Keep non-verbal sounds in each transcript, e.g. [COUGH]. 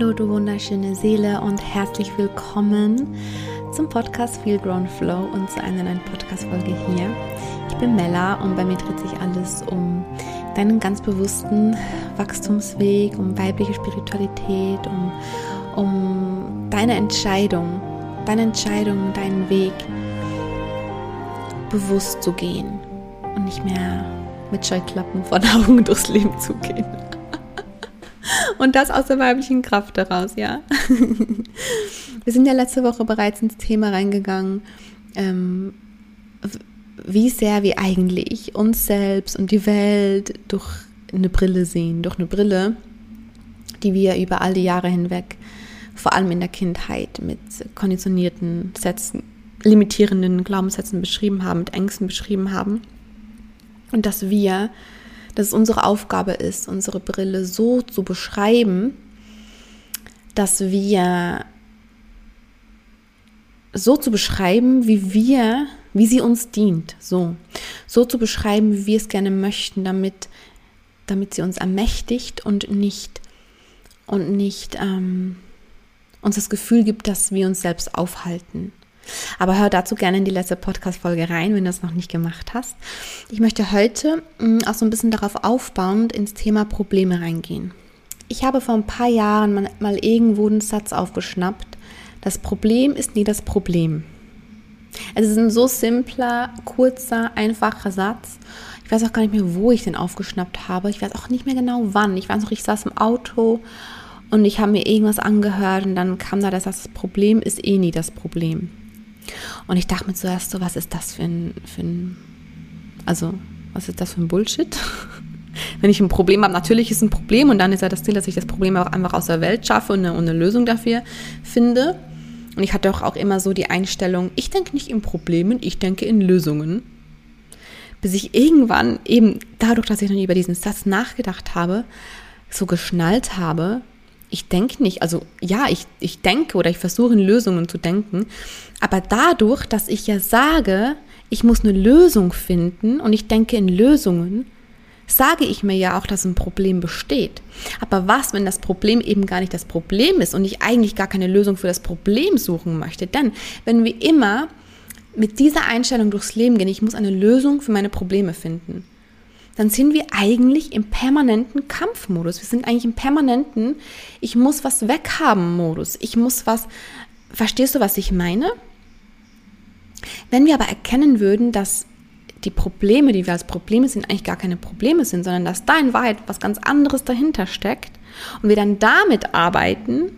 Hallo, du wunderschöne Seele und herzlich willkommen zum Podcast Feel Grown Flow und zu einer neuen Podcast-Folge hier. Ich bin Mella und bei mir dreht sich alles um deinen ganz bewussten Wachstumsweg, um weibliche Spiritualität, um, um deine Entscheidung, deine Entscheidung, deinen Weg bewusst zu gehen und nicht mehr mit Scheuklappen vor Augen durchs Leben zu gehen. Und das aus der weiblichen Kraft heraus, ja. Wir sind ja letzte Woche bereits ins Thema reingegangen, ähm, wie sehr wir eigentlich uns selbst und die Welt durch eine Brille sehen, durch eine Brille, die wir über all die Jahre hinweg, vor allem in der Kindheit, mit konditionierten Sätzen, limitierenden Glaubenssätzen beschrieben haben, mit Ängsten beschrieben haben. Und dass wir dass es unsere Aufgabe ist, unsere Brille so zu beschreiben, dass wir so zu beschreiben, wie wir, wie sie uns dient, so, so zu beschreiben, wie wir es gerne möchten, damit, damit sie uns ermächtigt und nicht und nicht ähm, uns das Gefühl gibt, dass wir uns selbst aufhalten. Aber hör dazu gerne in die letzte Podcast-Folge rein, wenn du es noch nicht gemacht hast. Ich möchte heute mm, auch so ein bisschen darauf aufbauend ins Thema Probleme reingehen. Ich habe vor ein paar Jahren mal, irgendwo einen Satz aufgeschnappt. Das Problem ist nie das Problem. Es ist ein so simpler, kurzer, einfacher Satz. Ich weiß auch gar nicht mehr, wo ich den aufgeschnappt habe. Ich weiß auch nicht mehr genau wann. Ich weiß noch, ich saß im Auto und ich habe mir irgendwas angehört und dann kam da das, das Problem ist eh nie das Problem. Und ich dachte mir zuerst so, was ist das für ein, für ein also, was ist das für ein Bullshit? [LAUGHS] Wenn ich ein Problem habe, natürlich ist ein Problem und dann ist ja das Ziel, dass ich das Problem auch einfach aus der Welt schaffe und eine, und eine Lösung dafür finde. Und ich hatte auch, auch immer so die Einstellung, ich denke nicht in Problemen, ich denke in Lösungen. Bis ich irgendwann eben dadurch, dass ich noch nie über diesen Satz nachgedacht habe, so geschnallt habe, ich denke nicht, also ja, ich, ich denke oder ich versuche in Lösungen zu denken, aber dadurch, dass ich ja sage, ich muss eine Lösung finden und ich denke in Lösungen, sage ich mir ja auch, dass ein Problem besteht. Aber was, wenn das Problem eben gar nicht das Problem ist und ich eigentlich gar keine Lösung für das Problem suchen möchte? Denn wenn wir immer mit dieser Einstellung durchs Leben gehen, ich muss eine Lösung für meine Probleme finden, dann sind wir eigentlich im permanenten Kampfmodus. Wir sind eigentlich im permanenten, ich muss was weghaben Modus. Ich muss was, verstehst du, was ich meine? Wenn wir aber erkennen würden, dass die Probleme, die wir als Probleme sind, eigentlich gar keine Probleme sind, sondern dass da in Wahrheit was ganz anderes dahinter steckt und wir dann damit arbeiten,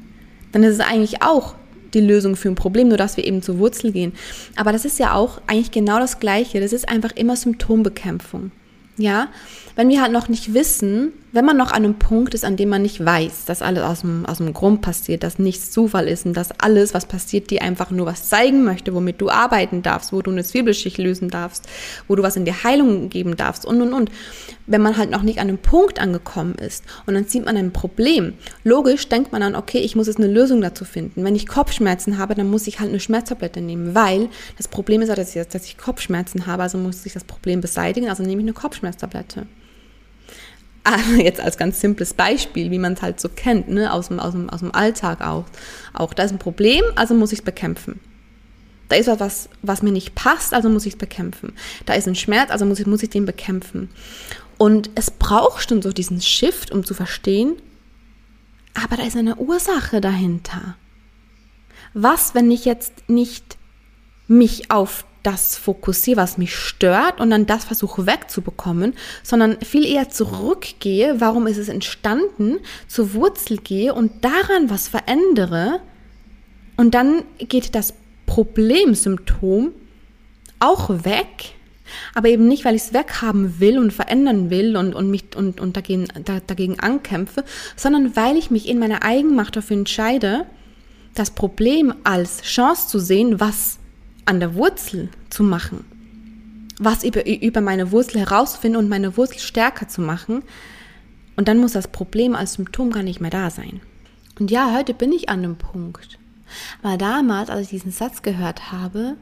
dann ist es eigentlich auch die Lösung für ein Problem, nur dass wir eben zur Wurzel gehen. Aber das ist ja auch eigentlich genau das Gleiche. Das ist einfach immer Symptombekämpfung. Ja, wenn wir halt noch nicht wissen, wenn man noch an einem Punkt ist, an dem man nicht weiß, dass alles aus dem, aus dem Grund passiert, dass nichts Zufall ist und dass alles, was passiert, dir einfach nur was zeigen möchte, womit du arbeiten darfst, wo du eine Zwiebelschicht lösen darfst, wo du was in die Heilung geben darfst und und und. Wenn man halt noch nicht an einem Punkt angekommen ist und dann sieht man ein Problem, logisch denkt man dann, okay, ich muss jetzt eine Lösung dazu finden. Wenn ich Kopfschmerzen habe, dann muss ich halt eine Schmerztablette nehmen, weil das Problem ist ja, dass ich, dass ich Kopfschmerzen habe, also muss ich das Problem beseitigen, also nehme ich eine Kopfschmerztablette. Jetzt als ganz simples Beispiel, wie man es halt so kennt, ne, aus dem, aus dem, aus dem Alltag auch. Auch da ist ein Problem, also muss ich es bekämpfen. Da ist was, was mir nicht passt, also muss ich es bekämpfen. Da ist ein Schmerz, also muss ich, muss ich den bekämpfen. Und es braucht schon so diesen Shift, um zu verstehen, aber da ist eine Ursache dahinter. Was, wenn ich jetzt nicht mich auf das fokussiere, was mich stört und dann das versuche wegzubekommen, sondern viel eher zurückgehe, warum ist es entstanden, zur Wurzel gehe und daran was verändere. Und dann geht das Problemsymptom auch weg, aber eben nicht, weil ich es weghaben will und verändern will und, und mich und, und dagegen, da, dagegen ankämpfe, sondern weil ich mich in meiner Eigenmacht dafür entscheide, das Problem als Chance zu sehen, was an der Wurzel zu machen, was über, über meine Wurzel herauszufinden und meine Wurzel stärker zu machen. Und dann muss das Problem als Symptom gar nicht mehr da sein. Und ja, heute bin ich an dem Punkt. Aber damals, als ich diesen Satz gehört habe,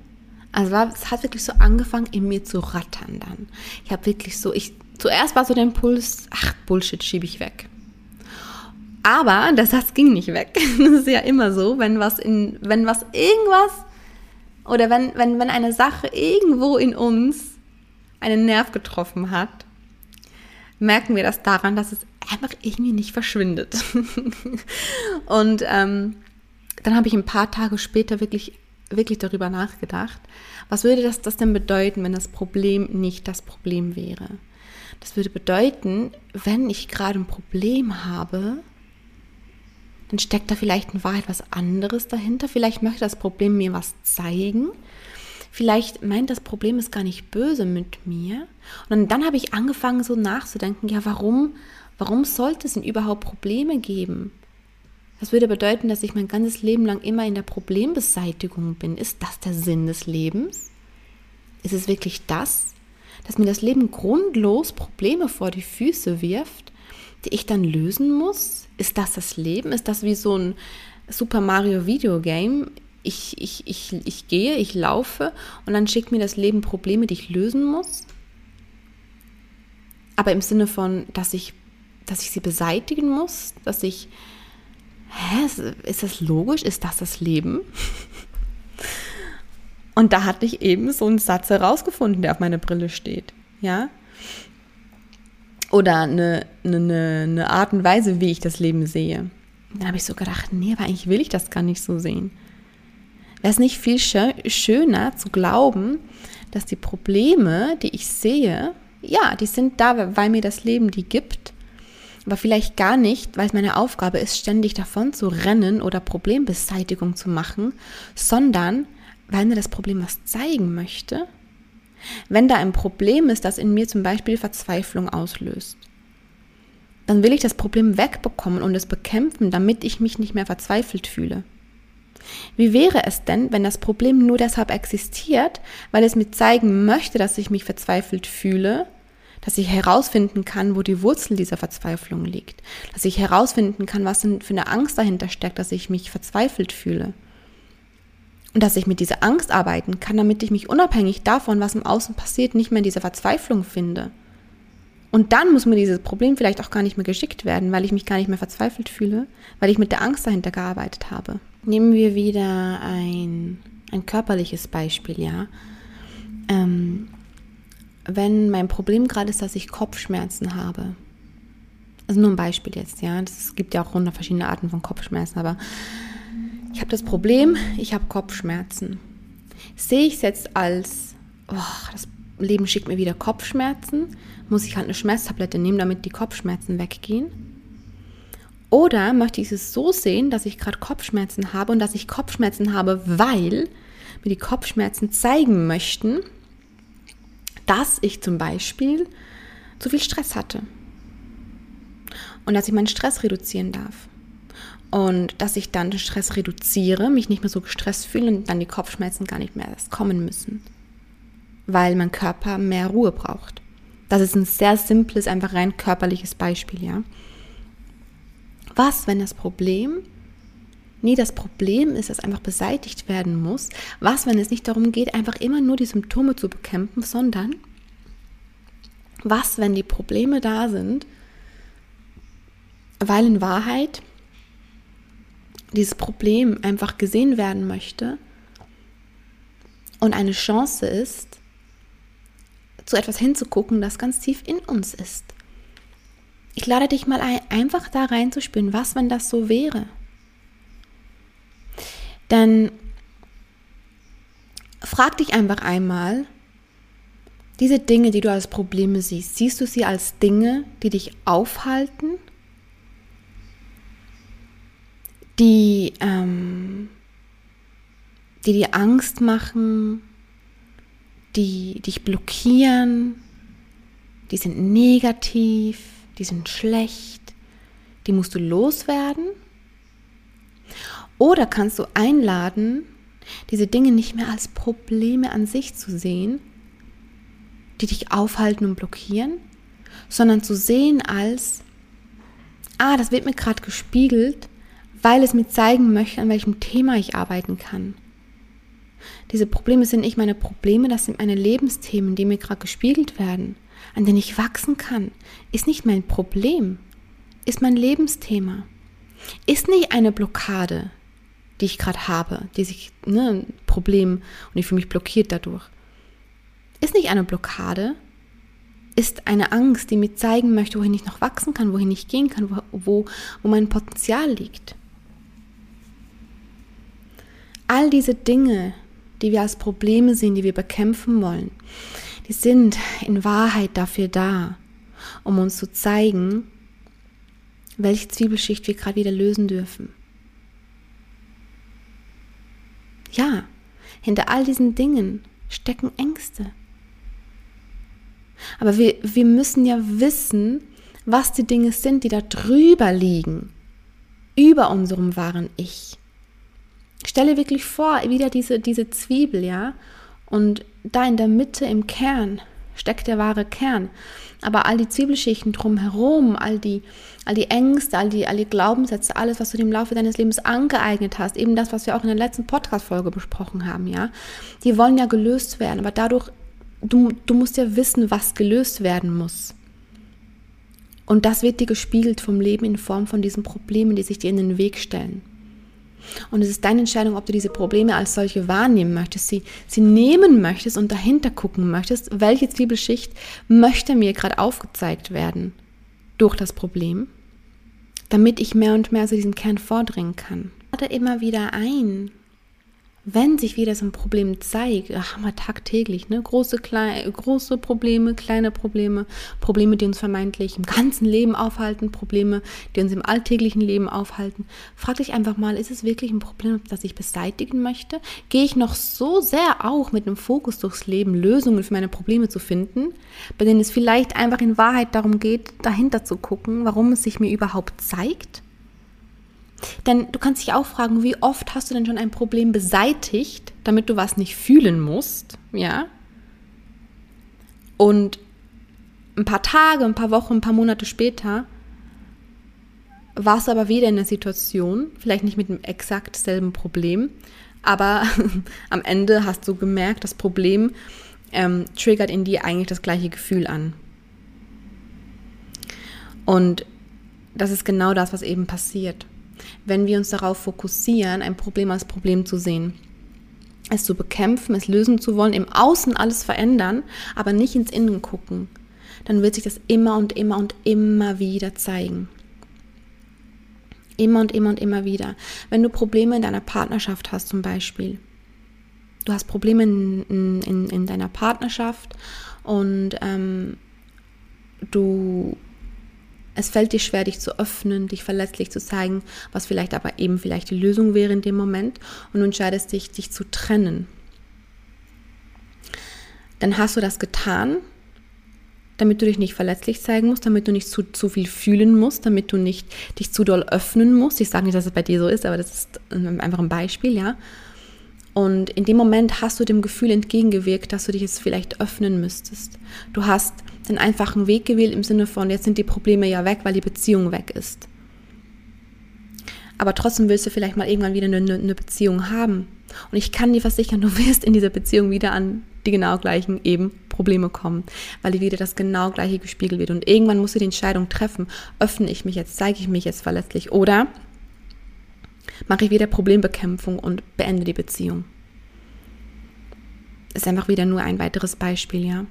also war, es hat wirklich so angefangen, in mir zu rattern dann. Ich habe wirklich so, ich, zuerst war so der Impuls, ach, Bullshit, schiebe ich weg. Aber der Satz ging nicht weg. [LAUGHS] Das ist ja immer so, wenn was in, wenn was irgendwas oder wenn, wenn, wenn eine Sache irgendwo in uns einen Nerv getroffen hat, merken wir das daran, dass es einfach irgendwie nicht verschwindet. [LAUGHS] und ähm, dann habe ich ein paar Tage später wirklich, wirklich darüber nachgedacht, was würde das, das denn bedeuten, wenn das Problem nicht das Problem wäre? Das würde bedeuten, wenn ich gerade ein Problem habe, dann steckt da vielleicht in Wahrheit was anderes dahinter. Vielleicht möchte das Problem mir was zeigen. Vielleicht meint das Problem ist gar nicht böse mit mir. Und dann, habe ich angefangen so nachzudenken, ja, warum, warum sollte es denn überhaupt Probleme geben? Das würde bedeuten, dass ich mein ganzes Leben lang immer in der Problembeseitigung bin. Ist das der Sinn des Lebens? Ist es wirklich das, dass mir das Leben grundlos Probleme vor die Füße wirft, die ich dann lösen muss? Ist das das Leben? Ist das wie so ein Super Mario Videogame? Ich, ich, ich, ich gehe, ich laufe und dann schickt mir das Leben Probleme, die ich lösen muss? Aber im Sinne von, dass ich, dass ich sie beseitigen muss, dass ich hä, ist das logisch? Ist das das Leben? [LAUGHS] Und da hatte ich eben so einen Satz herausgefunden, der auf meiner Brille steht. Ja? Oder eine, eine, eine Art und Weise, wie ich das Leben sehe. Dann habe ich so gedacht, nee, aber eigentlich will ich das gar nicht so sehen. Wäre es nicht viel schöner zu glauben, dass die Probleme, die ich sehe, ja, die sind da, weil mir das Leben die gibt aber vielleicht gar nicht, weil es meine Aufgabe ist, ständig davon zu rennen oder Problembeseitigung zu machen, sondern weil mir das Problem was zeigen möchte. Wenn da ein Problem ist, das in mir zum Beispiel Verzweiflung auslöst, dann will ich das Problem wegbekommen und es bekämpfen, damit ich mich nicht mehr verzweifelt fühle. Wie wäre es denn, wenn das Problem nur deshalb existiert, weil es mir zeigen möchte, dass ich mich verzweifelt fühle dass ich herausfinden kann, wo die Wurzel dieser Verzweiflung liegt, dass ich herausfinden kann, was denn für eine Angst dahinter steckt, dass ich mich verzweifelt fühle. Und dass ich mit dieser Angst arbeiten kann, damit ich mich unabhängig davon, was im Außen passiert, nicht mehr in dieser Verzweiflung finde. Und dann muss mir dieses Problem vielleicht auch gar nicht mehr geschickt werden, weil ich mich gar nicht mehr verzweifelt fühle, weil ich mit der Angst dahinter gearbeitet habe. Nehmen wir wieder ein, ein körperliches Beispiel, ja. Ähm, wenn mein Problem gerade ist, dass ich Kopfschmerzen habe. Also nur ein Beispiel jetzt, ja. Es gibt ja auch hundert verschiedene Arten von Kopfschmerzen, aber ich habe das Problem, ich habe Kopfschmerzen. Sehe ich es jetzt als, oh, das Leben schickt mir wieder Kopfschmerzen, muss ich halt eine Schmerztablette nehmen, damit die Kopfschmerzen weggehen? Oder möchte ich es so sehen, dass ich gerade Kopfschmerzen habe und dass ich Kopfschmerzen habe, weil mir die Kopfschmerzen zeigen möchten, dass ich zum Beispiel zu viel Stress hatte. Und dass ich meinen Stress reduzieren darf. Und dass ich dann den Stress reduziere, mich nicht mehr so gestresst fühle und dann die Kopfschmerzen gar nicht mehr erst kommen müssen. Weil mein Körper mehr Ruhe braucht. Das ist ein sehr simples, einfach rein körperliches Beispiel, ja. Was, wenn das Problem nie das Problem ist, das einfach beseitigt werden muss? Was, wenn es nicht darum geht, einfach immer nur die Symptome zu bekämpfen, sondern was, wenn die Probleme da sind, weil in Wahrheit dieses Problem einfach gesehen werden möchte und eine Chance ist, zu etwas hinzugucken, das ganz tief in uns ist. Ich lade dich mal ein, einfach da reinzuspüren, was, wenn das so wäre. Denn frag dich einfach einmal, diese Dinge, die du als Probleme siehst, siehst du sie als Dinge, die dich aufhalten, die, ähm, die dir Angst machen, die dich blockieren, die sind negativ, die sind schlecht, die musst du loswerden? Oder kannst du einladen, diese Dinge nicht mehr als Probleme an sich zu sehen, die dich aufhalten und blockieren, sondern zu sehen als, ah, das wird mir gerade gespiegelt, weil es mir zeigen möchte, an welchem Thema ich arbeiten kann. Diese Probleme sind nicht meine Probleme, das sind meine Lebensthemen, die mir gerade gespiegelt werden, an denen ich wachsen kann. Ist nicht mein Problem, ist mein Lebensthema. ist nicht eine Blockade, die ich gerade habe, die sich, ne, ein Problem und ich fühle mich blockiert dadurch. Ist nicht eine Blockade, ist eine Angst, die mir zeigen möchte, wohin ich noch wachsen kann, wohin ich gehen kann, wo, wo, wo mein Potenzial liegt. All diese Dinge, die wir als Probleme sehen, die wir bekämpfen wollen, die sind in Wahrheit dafür da, um uns zu zeigen, welche Zwiebelschicht wir gerade wieder lösen dürfen. Ja, hinter all diesen Dingen stecken Ängste. Aber wir, wir müssen ja wissen, was die Dinge sind, die da drüber liegen, über unserem wahren Ich. Stelle wirklich vor, wieder diese, diese Zwiebel, ja, und da in der Mitte im Kern steckt der wahre Kern. Aber all die Zwiebelschichten drumherum, all die, all die Ängste, all die, all die Glaubenssätze, alles, was du im Laufe deines Lebens angeeignet hast, eben das, was wir auch in der letzten Podcast-Folge besprochen haben, ja, die wollen ja gelöst werden. Aber dadurch, du, du musst ja wissen, was gelöst werden muss. Und das wird dir gespiegelt vom Leben in Form von diesen Problemen, die sich dir in den Weg stellen. Und es ist deine Entscheidung, ob du diese Probleme als solche wahrnehmen möchtest, sie, sie nehmen möchtest und dahinter gucken möchtest, welche Zwiebelschicht möchte mir gerade aufgezeigt werden durch das Problem, damit ich mehr und mehr zu diesem Kern vordringen kann. Lade immer wieder ein, wenn sich wieder so ein Problem zeigt, haben wir tagtäglich, ne? Große, kleine, große Probleme, kleine Probleme, Probleme, die uns vermeintlich im ganzen Leben aufhalten, Probleme, die uns im alltäglichen Leben aufhalten. Frag dich einfach mal, ist es wirklich ein Problem, das ich beseitigen möchte? Gehe ich noch so sehr auch mit dem Fokus durchs Leben, Lösungen für meine Probleme zu finden, bei denen es vielleicht einfach in Wahrheit darum geht, dahinter zu gucken, warum es sich mir überhaupt zeigt? Denn du kannst dich auch fragen, wie oft hast du denn schon ein Problem beseitigt, damit du was nicht fühlen musst, ja? Und ein paar Tage, ein paar Wochen, ein paar Monate später warst du aber wieder in der Situation, vielleicht nicht mit dem exakt selben Problem, aber [LAUGHS] am Ende hast du gemerkt, das Problem ähm, triggert in dir eigentlich das gleiche Gefühl an. Und das ist genau das, was eben passiert wenn wir uns darauf fokussieren, ein Problem als Problem zu sehen. Es zu bekämpfen, es lösen zu wollen, im Außen alles verändern, aber nicht ins Innen gucken, dann wird sich das immer und immer und immer wieder zeigen. Immer und immer und immer wieder. Wenn du Probleme in deiner Partnerschaft hast zum Beispiel, du hast Probleme in, in, in deiner Partnerschaft und ähm, du es fällt dir schwer, dich zu öffnen, dich verletzlich zu zeigen, was vielleicht aber eben vielleicht die Lösung wäre in dem Moment. Und du entscheidest dich, dich zu trennen. Dann hast du das getan, damit du dich nicht verletzlich zeigen musst, damit du nicht zu, zu viel fühlen musst, damit du nicht dich zu doll öffnen musst. Ich sage nicht, dass es bei dir so ist, aber das ist einfach ein Beispiel, ja. Und in dem Moment hast du dem Gefühl entgegengewirkt, dass du dich jetzt vielleicht öffnen müsstest. Du hast den einfachen Weg gewählt im Sinne von, jetzt sind die Probleme ja weg, weil die Beziehung weg ist. Aber trotzdem willst du vielleicht mal irgendwann wieder eine, eine Beziehung haben. Und ich kann dir versichern, du wirst in dieser Beziehung wieder an die genau gleichen eben Probleme kommen, weil dir wieder das genau gleiche gespiegelt wird. Und irgendwann musst du die Entscheidung treffen, öffne ich mich jetzt, zeige ich mich jetzt verletzlich oder mache ich wieder Problembekämpfung und beende die Beziehung. Ist einfach wieder nur ein weiteres Beispiel, ja.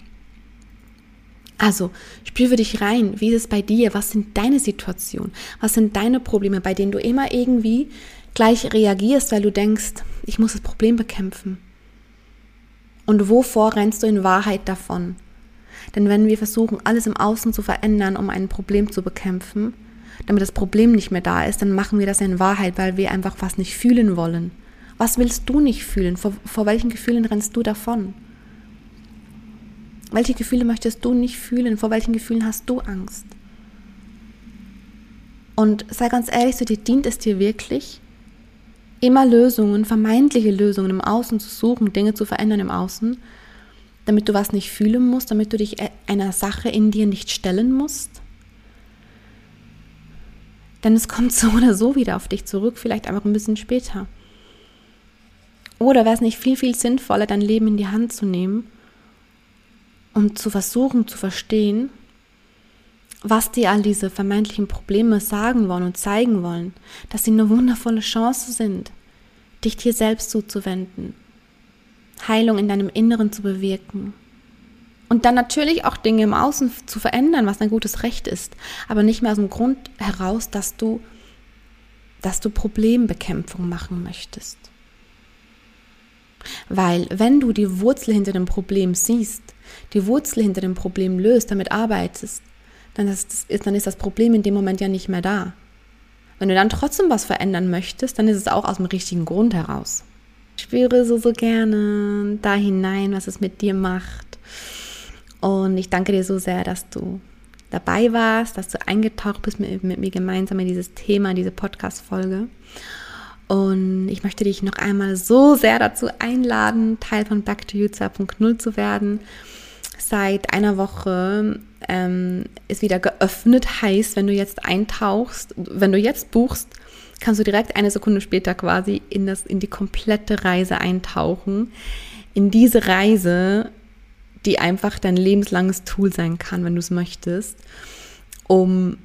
Also, spür für dich rein, wie ist es bei dir? Was sind deine Situationen? Was sind deine Probleme, bei denen du immer irgendwie gleich reagierst, weil du denkst, ich muss das Problem bekämpfen? Und wovor rennst du in Wahrheit davon? Denn wenn wir versuchen, alles im Außen zu verändern, um ein Problem zu bekämpfen, damit das Problem nicht mehr da ist, dann machen wir das in Wahrheit, weil wir einfach was nicht fühlen wollen. Was willst du nicht fühlen? Vor, vor welchen Gefühlen rennst du davon? Welche Gefühle möchtest du nicht fühlen? Vor welchen Gefühlen hast du Angst? Und sei ganz ehrlich, so dir dient es dir wirklich, immer Lösungen, vermeintliche Lösungen im Außen zu suchen, Dinge zu verändern im Außen, damit du was nicht fühlen musst, damit du dich einer Sache in dir nicht stellen musst? Denn es kommt so oder so wieder auf dich zurück, vielleicht einfach ein bisschen später. Oder wäre es nicht viel, viel sinnvoller, dein Leben in die Hand zu nehmen, um zu versuchen zu verstehen, was dir all diese vermeintlichen Probleme sagen wollen und zeigen wollen, dass sie eine wundervolle Chance sind, dich dir selbst zuzuwenden, Heilung in deinem Inneren zu bewirken. Und dann natürlich auch Dinge im Außen zu verändern, was ein gutes Recht ist, aber nicht mehr aus dem Grund heraus, dass du, dass du Problembekämpfung machen möchtest. Weil wenn du die Wurzel hinter dem Problem siehst, die Wurzel hinter dem Problem löst, damit arbeitest, dann ist, dann ist das Problem in dem Moment ja nicht mehr da. Wenn du dann trotzdem was verändern möchtest, dann ist es auch aus dem richtigen Grund heraus. Ich spüre so, so gerne da hinein, was es mit dir macht. Und ich danke dir so sehr, dass du dabei warst, dass du eingetaucht bist mit, mit mir gemeinsam in dieses Thema, diese Podcast-Folge. Und ich möchte dich noch einmal so sehr dazu einladen, Teil von Back to You 2.0 zu werden. Seit einer Woche ähm, ist wieder geöffnet, heißt, wenn du jetzt eintauchst, wenn du jetzt buchst, kannst du direkt eine Sekunde später quasi in, das, in die komplette Reise eintauchen. In diese Reise, die einfach dein lebenslanges Tool sein kann, wenn du es möchtest, um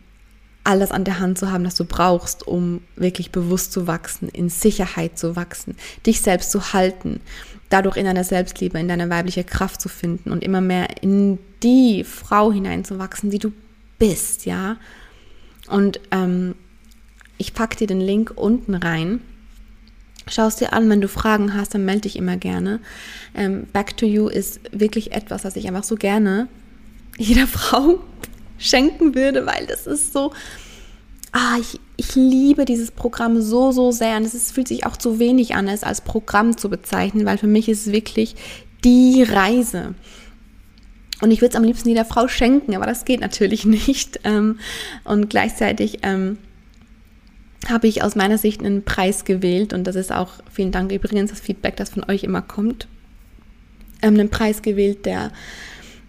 alles an der Hand zu haben, das du brauchst, um wirklich bewusst zu wachsen, in Sicherheit zu wachsen, dich selbst zu halten, dadurch in deiner Selbstliebe, in deine weibliche Kraft zu finden und immer mehr in die Frau hineinzuwachsen, die du bist, ja. Und ähm, ich packe dir den Link unten rein. Schau es dir an, wenn du Fragen hast, dann melde dich immer gerne. Ähm, Back to You ist wirklich etwas, was ich einfach so gerne jeder [LAUGHS] Frau schenken würde, weil das ist so, ah, ich, ich liebe dieses Programm so, so sehr. Und es ist, fühlt sich auch zu wenig an, es als Programm zu bezeichnen, weil für mich ist es wirklich die Reise. Und ich würde es am liebsten jeder Frau schenken, aber das geht natürlich [LAUGHS] nicht. Ähm, und gleichzeitig ähm, habe ich aus meiner Sicht einen Preis gewählt und das ist auch, vielen Dank übrigens, das Feedback, das von euch immer kommt, ähm, einen Preis gewählt, der,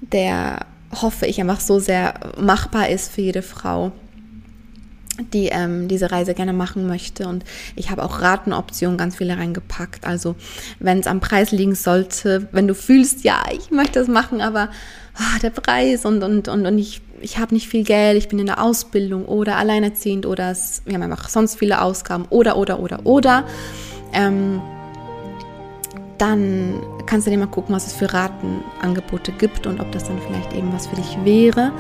der hoffe ich einfach so sehr machbar ist für jede Frau die ähm, diese Reise gerne machen möchte. Und ich habe auch Ratenoptionen ganz viele reingepackt. Also wenn es am Preis liegen sollte, wenn du fühlst, ja, ich möchte das machen, aber oh, der Preis und, und, und, und ich, ich habe nicht viel Geld, ich bin in der Ausbildung oder alleinerziehend oder es, wir haben einfach sonst viele Ausgaben oder, oder, oder, oder. Ähm, dann kannst du dir mal gucken, was es für Ratenangebote gibt und ob das dann vielleicht eben was für dich wäre.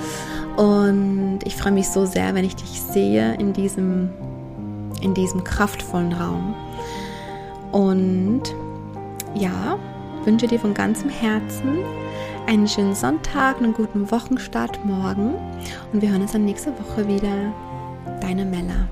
Und ich freue mich so sehr, wenn ich dich sehe in diesem, in diesem kraftvollen Raum. Und ja, wünsche dir von ganzem Herzen einen schönen Sonntag, einen guten Wochenstart morgen. Und wir hören uns dann nächste Woche wieder. Deine Mella.